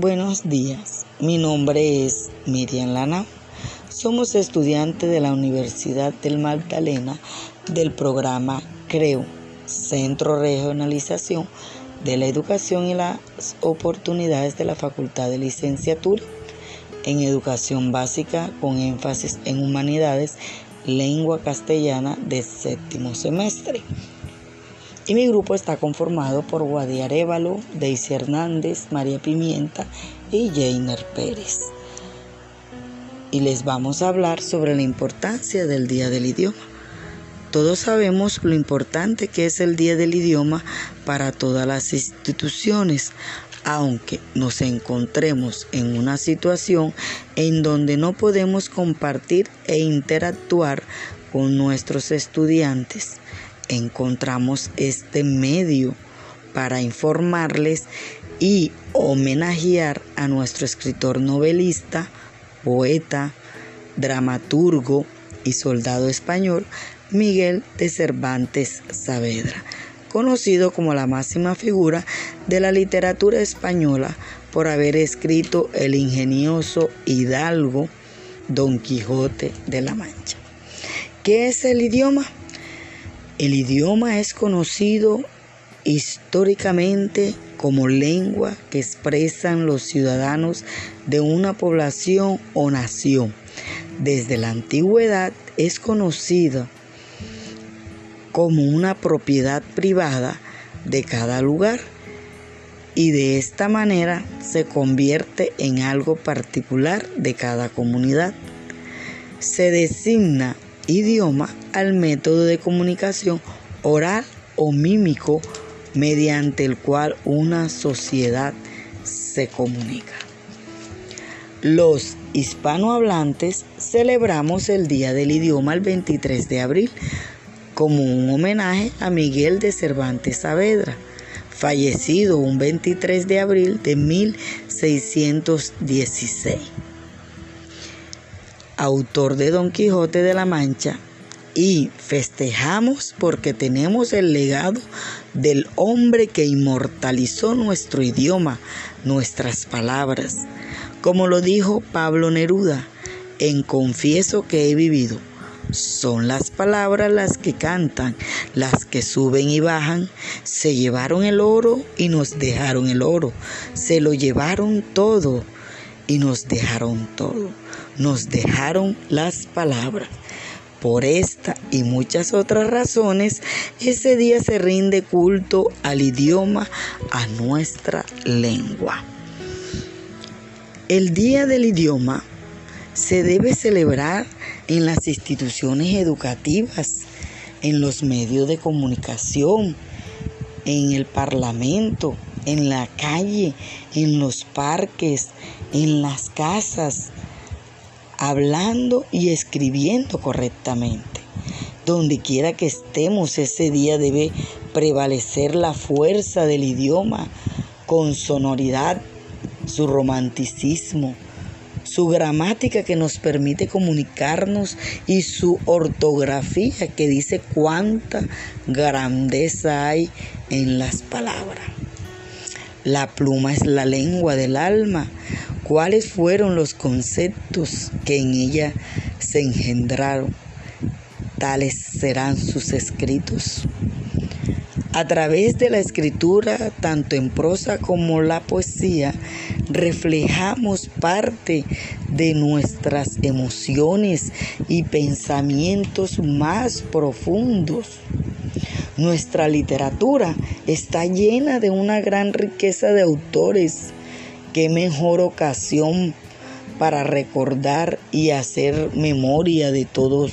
Buenos días, mi nombre es Miriam Lana. Somos estudiantes de la Universidad del Magdalena del programa CREO, Centro Regionalización de la Educación y las Oportunidades de la Facultad de Licenciatura en Educación Básica con énfasis en Humanidades, Lengua Castellana de séptimo semestre. Y mi grupo está conformado por Guadi Arevalo, Daisy Hernández, María Pimienta y Jainer Pérez. Y les vamos a hablar sobre la importancia del Día del Idioma. Todos sabemos lo importante que es el Día del Idioma para todas las instituciones, aunque nos encontremos en una situación en donde no podemos compartir e interactuar con nuestros estudiantes encontramos este medio para informarles y homenajear a nuestro escritor novelista, poeta, dramaturgo y soldado español Miguel de Cervantes Saavedra, conocido como la máxima figura de la literatura española por haber escrito el ingenioso hidalgo Don Quijote de la Mancha. ¿Qué es el idioma? El idioma es conocido históricamente como lengua que expresan los ciudadanos de una población o nación. Desde la antigüedad es conocido como una propiedad privada de cada lugar y de esta manera se convierte en algo particular de cada comunidad. Se designa idioma al método de comunicación oral o mímico mediante el cual una sociedad se comunica. Los hispanohablantes celebramos el Día del Idioma el 23 de abril como un homenaje a Miguel de Cervantes Saavedra, fallecido un 23 de abril de 1616 autor de Don Quijote de la Mancha, y festejamos porque tenemos el legado del hombre que inmortalizó nuestro idioma, nuestras palabras. Como lo dijo Pablo Neruda, en Confieso que he vivido. Son las palabras las que cantan, las que suben y bajan. Se llevaron el oro y nos dejaron el oro. Se lo llevaron todo y nos dejaron todo nos dejaron las palabras. Por esta y muchas otras razones, ese día se rinde culto al idioma, a nuestra lengua. El Día del Idioma se debe celebrar en las instituciones educativas, en los medios de comunicación, en el Parlamento, en la calle, en los parques, en las casas, hablando y escribiendo correctamente. Donde quiera que estemos ese día debe prevalecer la fuerza del idioma con sonoridad, su romanticismo, su gramática que nos permite comunicarnos y su ortografía que dice cuánta grandeza hay en las palabras. La pluma es la lengua del alma cuáles fueron los conceptos que en ella se engendraron. Tales serán sus escritos. A través de la escritura, tanto en prosa como la poesía, reflejamos parte de nuestras emociones y pensamientos más profundos. Nuestra literatura está llena de una gran riqueza de autores qué mejor ocasión para recordar y hacer memoria de todos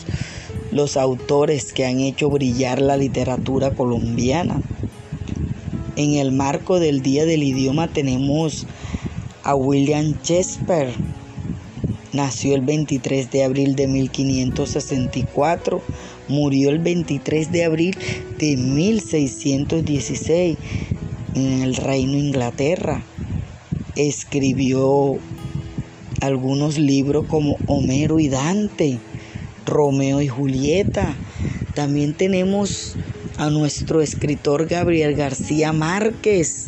los autores que han hecho brillar la literatura colombiana. En el marco del Día del Idioma tenemos a William Shakespeare. Nació el 23 de abril de 1564, murió el 23 de abril de 1616 en el Reino Inglaterra escribió algunos libros como Homero y Dante, Romeo y Julieta. También tenemos a nuestro escritor Gabriel García Márquez,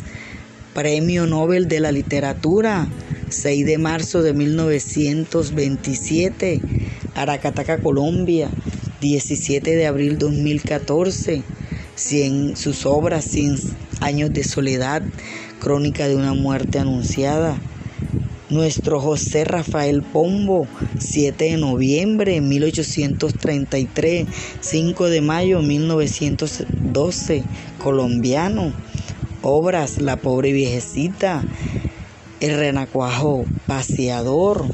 Premio Nobel de la Literatura, 6 de marzo de 1927, Aracataca, Colombia, 17 de abril 2014, 100, sus obras 100 años de soledad, crónica de una muerte anunciada. Nuestro José Rafael Pombo, 7 de noviembre de 1833, 5 de mayo de 1912, colombiano obras La pobre viejecita, El renacuajo paseador.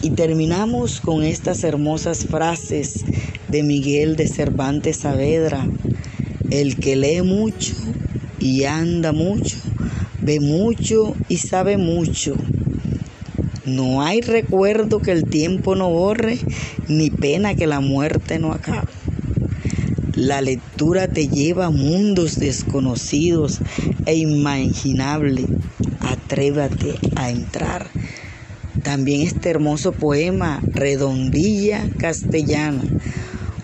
Y terminamos con estas hermosas frases de Miguel de Cervantes Saavedra. El que lee mucho y anda mucho, ve mucho y sabe mucho. No hay recuerdo que el tiempo no borre, ni pena que la muerte no acabe. La lectura te lleva a mundos desconocidos e imaginables. Atrévate a entrar. También este hermoso poema, Redondilla Castellana,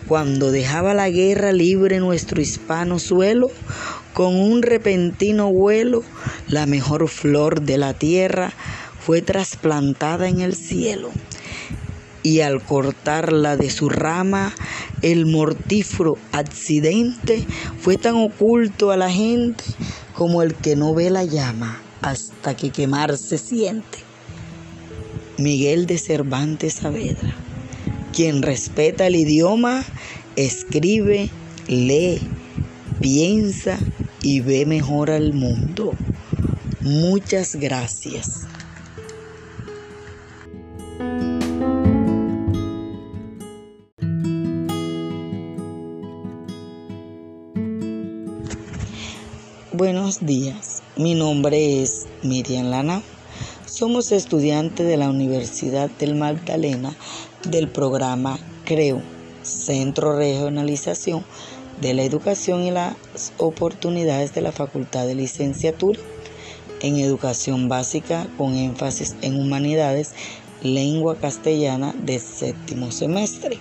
cuando dejaba la guerra libre nuestro hispano suelo, con un repentino vuelo, la mejor flor de la tierra fue trasplantada en el cielo y al cortarla de su rama, el mortífero accidente fue tan oculto a la gente como el que no ve la llama hasta que quemarse siente. Miguel de Cervantes Saavedra, quien respeta el idioma, escribe, lee, piensa y ve mejor al mundo. Muchas gracias. Buenos días, mi nombre es Miriam Lana. Somos estudiantes de la Universidad del Magdalena del programa CREO, Centro Regionalización de la Educación y las Oportunidades de la Facultad de Licenciatura en Educación Básica con énfasis en Humanidades, Lengua Castellana de séptimo semestre.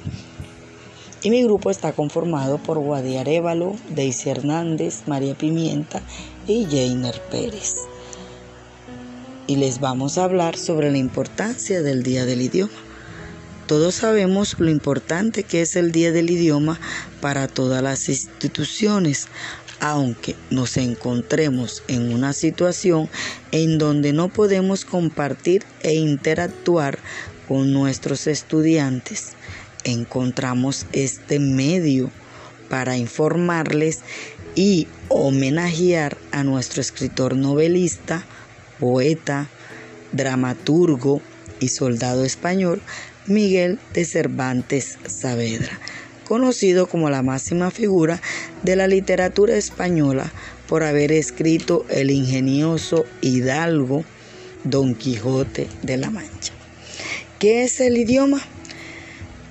Y mi grupo está conformado por Guadi Arevalo, Daisy Hernández, María Pimienta y Jainer Pérez. Y les vamos a hablar sobre la importancia del Día del Idioma. Todos sabemos lo importante que es el Día del Idioma para todas las instituciones, aunque nos encontremos en una situación en donde no podemos compartir e interactuar con nuestros estudiantes encontramos este medio para informarles y homenajear a nuestro escritor novelista, poeta, dramaturgo y soldado español Miguel de Cervantes Saavedra, conocido como la máxima figura de la literatura española por haber escrito el ingenioso hidalgo Don Quijote de la Mancha. ¿Qué es el idioma?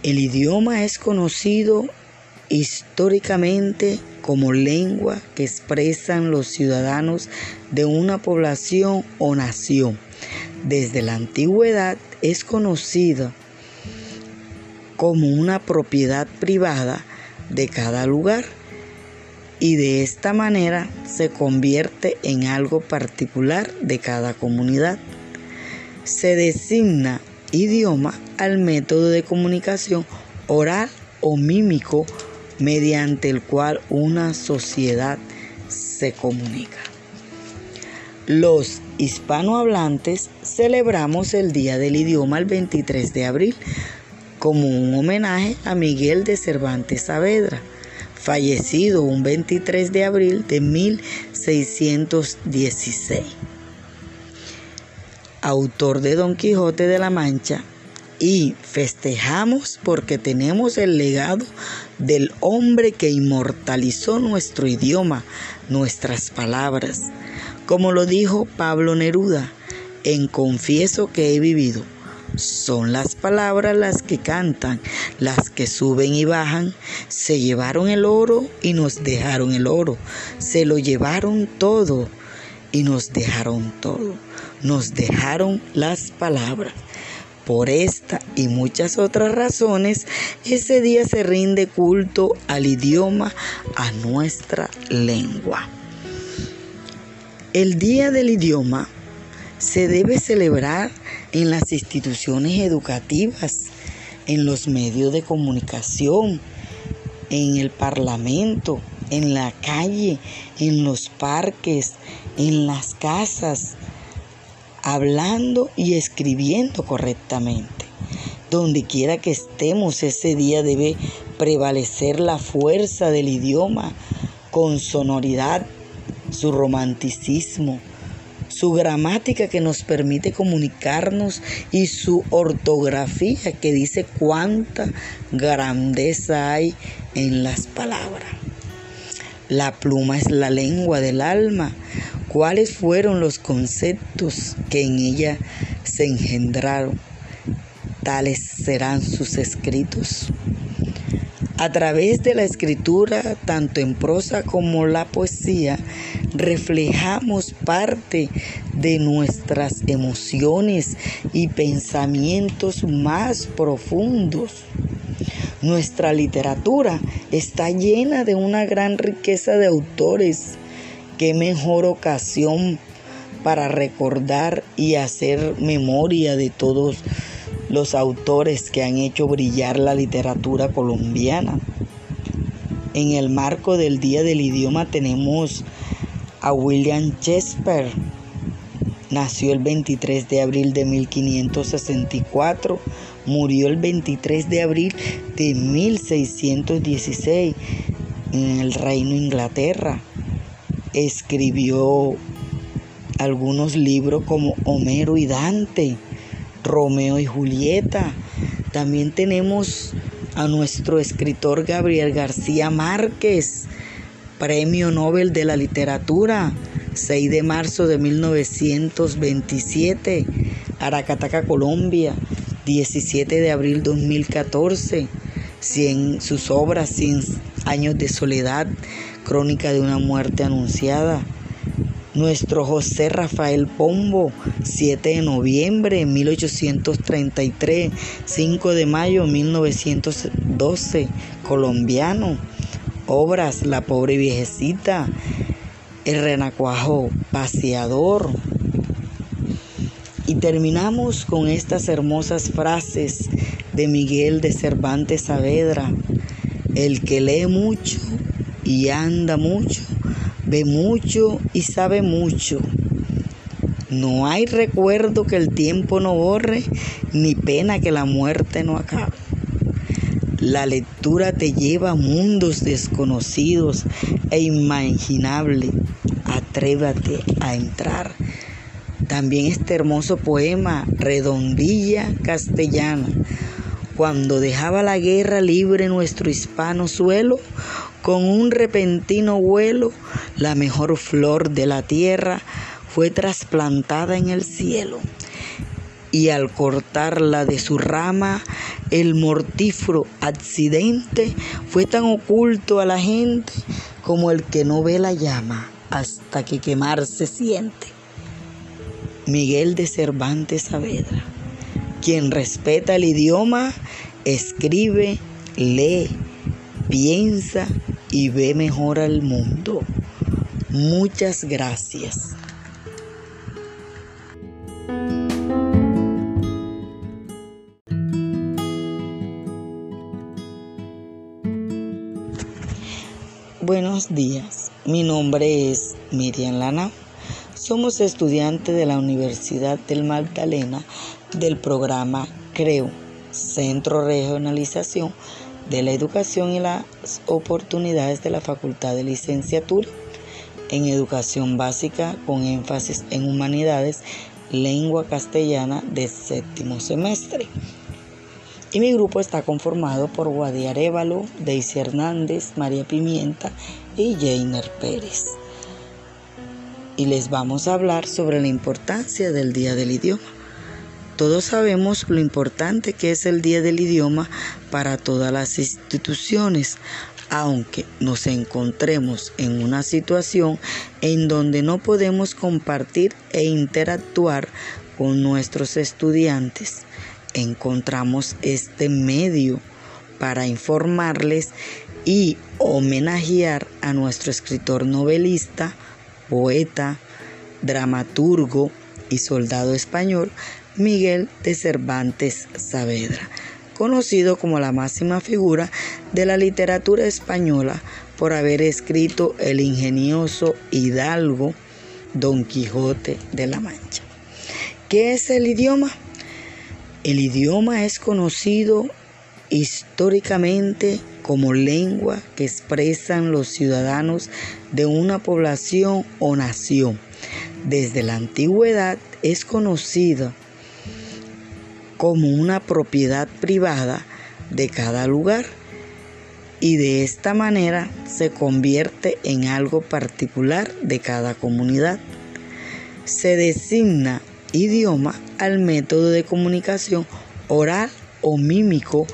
El idioma es conocido históricamente como lengua que expresan los ciudadanos de una población o nación. Desde la antigüedad es conocida como una propiedad privada de cada lugar y de esta manera se convierte en algo particular de cada comunidad. Se designa idioma al método de comunicación oral o mímico mediante el cual una sociedad se comunica. Los hispanohablantes celebramos el Día del Idioma el 23 de abril como un homenaje a Miguel de Cervantes Saavedra, fallecido un 23 de abril de 1616 autor de Don Quijote de la Mancha, y festejamos porque tenemos el legado del hombre que inmortalizó nuestro idioma, nuestras palabras. Como lo dijo Pablo Neruda, en Confieso que he vivido. Son las palabras las que cantan, las que suben y bajan. Se llevaron el oro y nos dejaron el oro. Se lo llevaron todo y nos dejaron todo nos dejaron las palabras. Por esta y muchas otras razones, ese día se rinde culto al idioma, a nuestra lengua. El Día del Idioma se debe celebrar en las instituciones educativas, en los medios de comunicación, en el parlamento, en la calle, en los parques, en las casas, hablando y escribiendo correctamente. Donde quiera que estemos ese día debe prevalecer la fuerza del idioma con sonoridad, su romanticismo, su gramática que nos permite comunicarnos y su ortografía que dice cuánta grandeza hay en las palabras. La pluma es la lengua del alma. ¿Cuáles fueron los conceptos que en ella se engendraron? Tales serán sus escritos. A través de la escritura, tanto en prosa como la poesía, reflejamos parte de nuestras emociones y pensamientos más profundos. Nuestra literatura está llena de una gran riqueza de autores. Qué mejor ocasión para recordar y hacer memoria de todos los autores que han hecho brillar la literatura colombiana. En el marco del Día del Idioma tenemos a William Shakespeare. Nació el 23 de abril de 1564, murió el 23 de abril de 1616 en el Reino Inglaterra. Escribió algunos libros como Homero y Dante Romeo y Julieta. También tenemos a nuestro escritor Gabriel García Márquez, Premio Nobel de la Literatura, 6 de marzo de 1927, Aracataca, Colombia, 17 de abril 2014, 100, sus obras 100 años de soledad, crónica de una muerte anunciada, nuestro José Rafael Pombo, 7 de noviembre de 1833, 5 de mayo de 1912, colombiano. Obras La pobre viejecita, El renacuajo paseador. Y terminamos con estas hermosas frases de Miguel de Cervantes Saavedra. El que lee mucho y anda mucho ve mucho y sabe mucho. No hay recuerdo que el tiempo no borre, ni pena que la muerte no acabe. La lectura te lleva a mundos desconocidos e imaginables. Atrévate a entrar. También este hermoso poema, Redondilla Castellana, cuando dejaba la guerra libre nuestro hispano suelo, con un repentino vuelo, la mejor flor de la tierra fue trasplantada en el cielo. Y al cortarla de su rama, el mortífero accidente fue tan oculto a la gente como el que no ve la llama hasta que quemarse siente. Miguel de Cervantes Saavedra, quien respeta el idioma, escribe, lee, piensa y ve mejor al mundo. Muchas gracias. Buenos días, mi nombre es Miriam Lana. Somos estudiantes de la Universidad del Magdalena del programa CREO, Centro Regionalización de la educación y las oportunidades de la Facultad de Licenciatura en Educación Básica con énfasis en Humanidades, Lengua Castellana de séptimo semestre. Y mi grupo está conformado por Guadi Arevalo, Daisy Hernández, María Pimienta y Jainer Pérez. Y les vamos a hablar sobre la importancia del Día del Idioma. Todos sabemos lo importante que es el Día del Idioma para todas las instituciones, aunque nos encontremos en una situación en donde no podemos compartir e interactuar con nuestros estudiantes. Encontramos este medio para informarles y homenajear a nuestro escritor novelista, poeta, dramaturgo y soldado español Miguel de Cervantes Saavedra, conocido como la máxima figura de la literatura española por haber escrito el ingenioso hidalgo Don Quijote de la Mancha. ¿Qué es el idioma? El idioma es conocido históricamente como lengua que expresan los ciudadanos de una población o nación. Desde la antigüedad es conocida como una propiedad privada de cada lugar y de esta manera se convierte en algo particular de cada comunidad. Se designa idioma al método de comunicación oral o mímico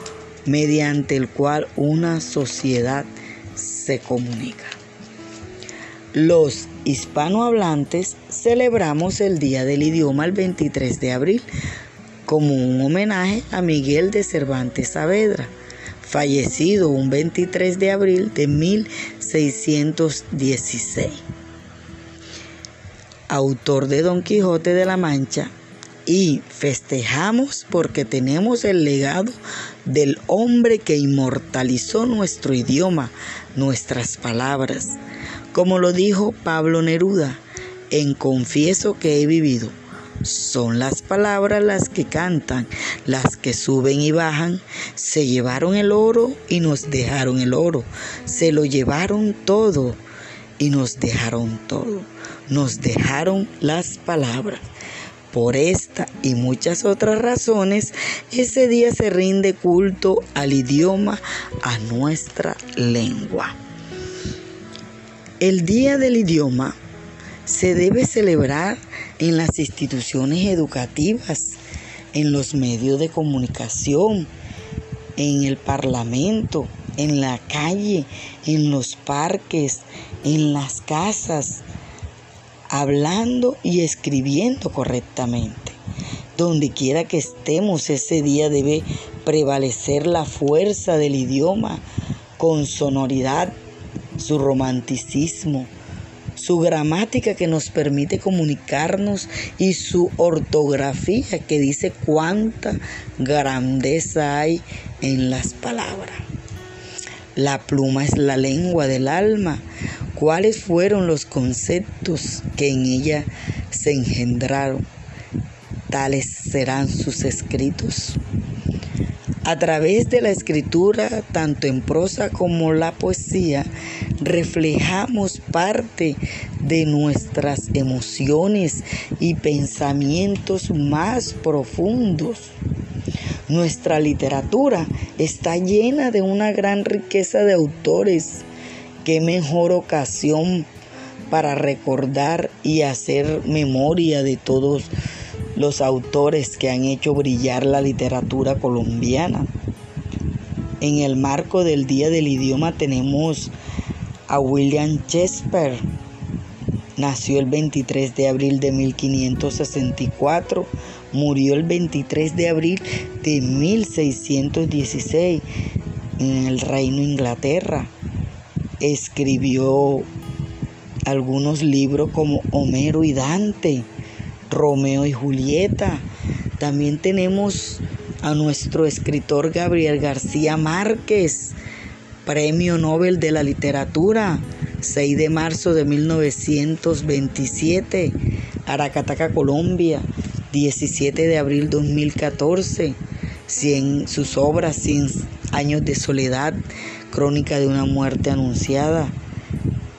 mediante el cual una sociedad se comunica. Los hispanohablantes celebramos el Día del Idioma el 23 de abril como un homenaje a Miguel de Cervantes Saavedra, fallecido un 23 de abril de 1616. Autor de Don Quijote de la Mancha y festejamos porque tenemos el legado del hombre que inmortalizó nuestro idioma, nuestras palabras. Como lo dijo Pablo Neruda, en Confieso que he vivido. Son las palabras las que cantan, las que suben y bajan. Se llevaron el oro y nos dejaron el oro. Se lo llevaron todo y nos dejaron todo. Nos dejaron las palabras. Por esta y muchas otras razones, ese día se rinde culto al idioma, a nuestra lengua. El Día del Idioma se debe celebrar en las instituciones educativas, en los medios de comunicación, en el Parlamento, en la calle, en los parques, en las casas, hablando y escribiendo correctamente. Donde quiera que estemos ese día debe prevalecer la fuerza del idioma con sonoridad, su romanticismo, su gramática que nos permite comunicarnos y su ortografía que dice cuánta grandeza hay en las palabras. La pluma es la lengua del alma cuáles fueron los conceptos que en ella se engendraron. Tales serán sus escritos. A través de la escritura, tanto en prosa como la poesía, reflejamos parte de nuestras emociones y pensamientos más profundos. Nuestra literatura está llena de una gran riqueza de autores qué mejor ocasión para recordar y hacer memoria de todos los autores que han hecho brillar la literatura colombiana. En el marco del Día del Idioma tenemos a William Shakespeare. Nació el 23 de abril de 1564, murió el 23 de abril de 1616 en el Reino Inglaterra escribió algunos libros como Homero y Dante, Romeo y Julieta. También tenemos a nuestro escritor Gabriel García Márquez, Premio Nobel de la Literatura, 6 de marzo de 1927, Aracataca, Colombia, 17 de abril 2014, 100, sus obras 100 años de soledad, Crónica de una muerte anunciada.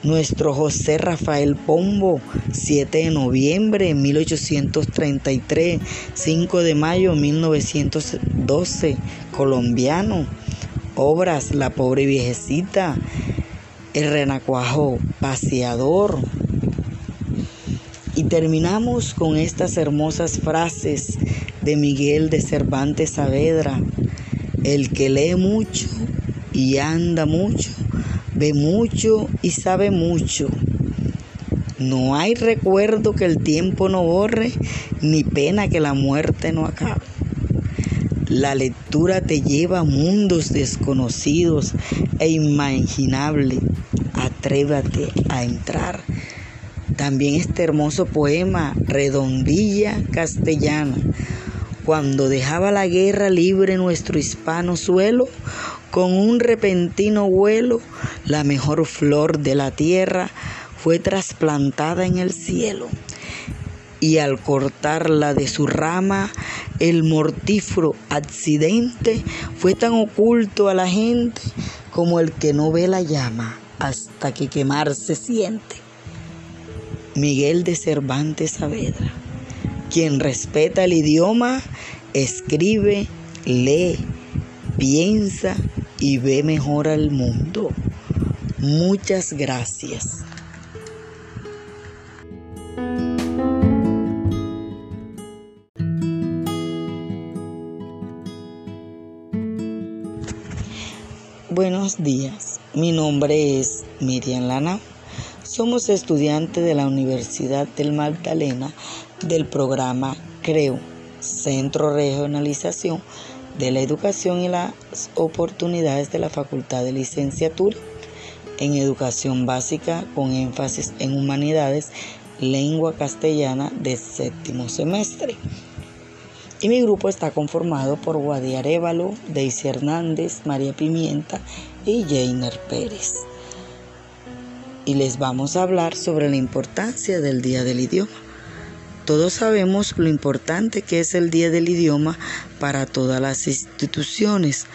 Nuestro José Rafael Pombo, 7 de noviembre de 1833, 5 de mayo de 1912, colombiano. Obras La pobre viejecita, El renacuajo paseador. Y terminamos con estas hermosas frases de Miguel de Cervantes Saavedra. El que lee mucho y anda mucho, ve mucho y sabe mucho. No hay recuerdo que el tiempo no borre, ni pena que la muerte no acabe. La lectura te lleva a mundos desconocidos e imaginables. Atrévate a entrar. también este hermoso poema, Redondilla Castellana, cuando dejaba la guerra libre nuestro hispano suelo, con un repentino vuelo, la mejor flor de la tierra fue trasplantada en el cielo. Y al cortarla de su rama, el mortífero accidente fue tan oculto a la gente como el que no ve la llama hasta que quemarse siente. Miguel de Cervantes Saavedra. Quien respeta el idioma, escribe, lee, piensa y ve mejor al mundo. Muchas gracias. Buenos días, mi nombre es Miriam Lana. Somos estudiantes de la Universidad del Magdalena del programa CREO, Centro Regionalización de la Educación y las Oportunidades de la Facultad de Licenciatura en Educación Básica con énfasis en Humanidades, Lengua Castellana de séptimo semestre. Y mi grupo está conformado por Guadi Arevalo, Daisy Hernández, María Pimienta y Jainer Pérez y les vamos a hablar sobre la importancia del Día del Idioma. Todos sabemos lo importante que es el Día del Idioma para todas las instituciones,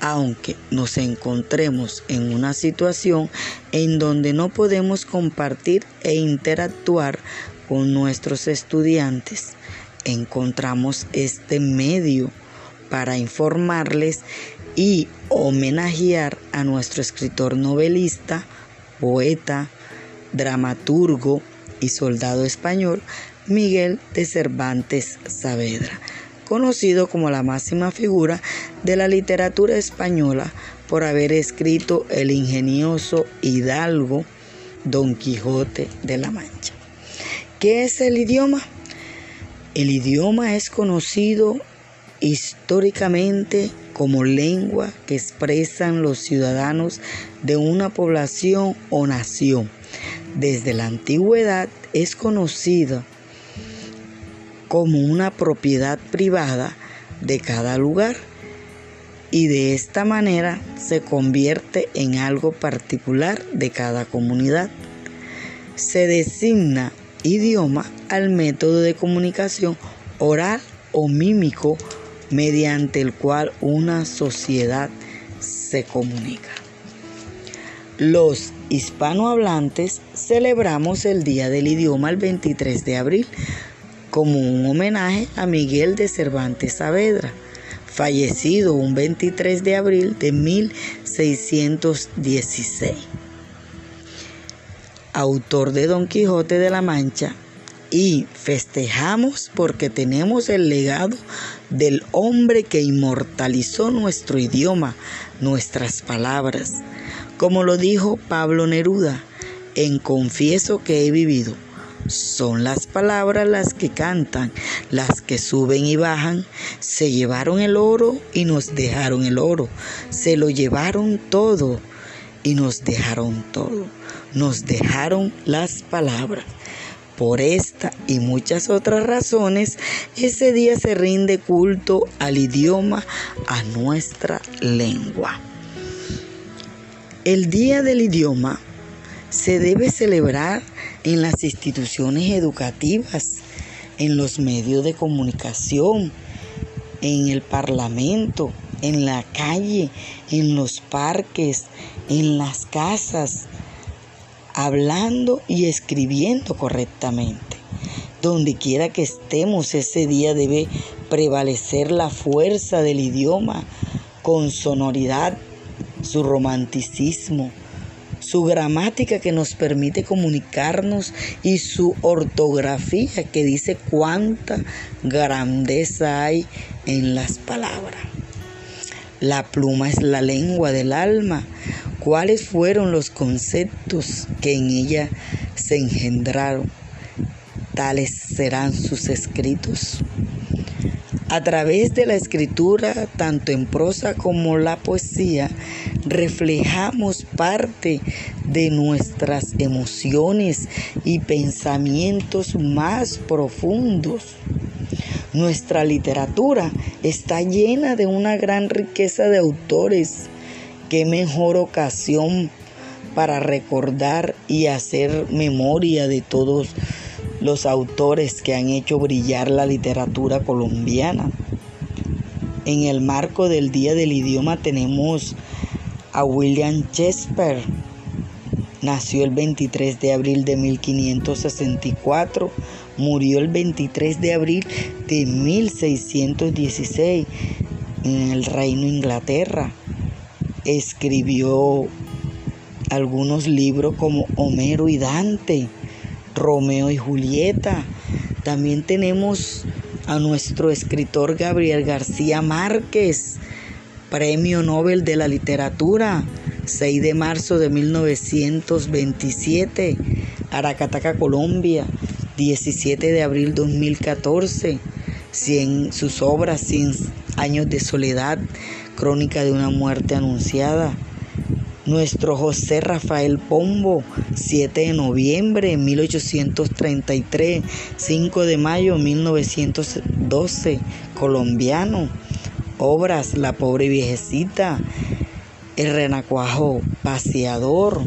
aunque nos encontremos en una situación en donde no podemos compartir e interactuar con nuestros estudiantes. Encontramos este medio para informarles y homenajear a nuestro escritor novelista, poeta, dramaturgo y soldado español Miguel de Cervantes Saavedra, conocido como la máxima figura de la literatura española por haber escrito el ingenioso hidalgo Don Quijote de la Mancha. ¿Qué es el idioma? El idioma es conocido históricamente como lengua que expresan los ciudadanos de una población o nación. Desde la antigüedad es conocida como una propiedad privada de cada lugar y de esta manera se convierte en algo particular de cada comunidad. Se designa idioma al método de comunicación oral o mímico mediante el cual una sociedad se comunica. Los hispanohablantes celebramos el Día del Idioma el 23 de abril como un homenaje a Miguel de Cervantes Saavedra, fallecido un 23 de abril de 1616. Autor de Don Quijote de la Mancha y festejamos porque tenemos el legado del hombre que inmortalizó nuestro idioma, nuestras palabras. Como lo dijo Pablo Neruda, en Confieso que he vivido. Son las palabras las que cantan, las que suben y bajan. Se llevaron el oro y nos dejaron el oro. Se lo llevaron todo y nos dejaron todo. Nos dejaron las palabras. Por esta y muchas otras razones, ese día se rinde culto al idioma, a nuestra lengua. El Día del Idioma se debe celebrar en las instituciones educativas, en los medios de comunicación, en el parlamento, en la calle, en los parques, en las casas, hablando y escribiendo correctamente. Donde quiera que estemos ese día debe prevalecer la fuerza del idioma con sonoridad, su romanticismo, su gramática que nos permite comunicarnos y su ortografía que dice cuánta grandeza hay en las palabras. La pluma es la lengua del alma. ¿Cuáles fueron los conceptos que en ella se engendraron? Tales serán sus escritos. A través de la escritura, tanto en prosa como la poesía, reflejamos parte de nuestras emociones y pensamientos más profundos. Nuestra literatura está llena de una gran riqueza de autores. Qué mejor ocasión para recordar y hacer memoria de todos los autores que han hecho brillar la literatura colombiana. En el marco del Día del Idioma tenemos a William Shakespeare. Nació el 23 de abril de 1564, murió el 23 de abril de 1616 en el Reino Inglaterra. Escribió algunos libros como Homero y Dante, Romeo y Julieta. También tenemos a nuestro escritor Gabriel García Márquez, Premio Nobel de la Literatura, 6 de marzo de 1927, Aracataca, Colombia, 17 de abril 2014, 100, sus obras 100 años de soledad, crónica de una muerte anunciada. Nuestro José Rafael Pombo, 7 de noviembre de 1833, 5 de mayo de 1912, colombiano obras La pobre viejecita, El renacuajo paseador.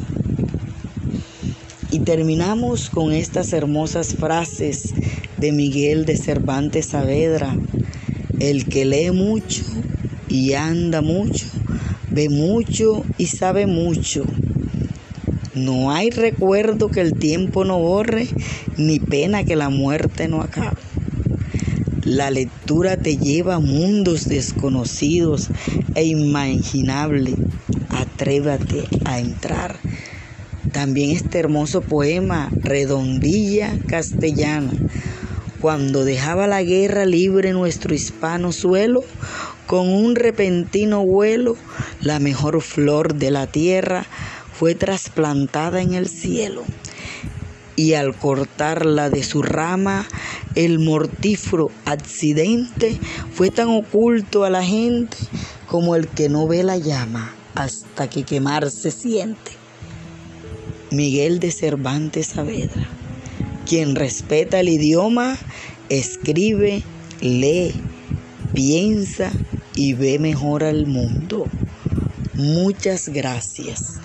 Y terminamos con estas hermosas frases de Miguel de Cervantes Saavedra. El que lee mucho y anda mucho, ve mucho y sabe mucho. No hay recuerdo que el tiempo no borre, ni pena que la muerte no acabe. La lectura te lleva a mundos desconocidos e imaginables. Atrévate a entrar. También este hermoso poema, Redondilla Castellana. Cuando dejaba la guerra libre nuestro hispano suelo, con un repentino vuelo, la mejor flor de la tierra fue trasplantada en el cielo y al cortarla de su rama, el mortífero accidente fue tan oculto a la gente como el que no ve la llama hasta que quemar se siente. Miguel de Cervantes Saavedra, quien respeta el idioma, escribe, lee, piensa y ve mejor al mundo. Muchas gracias.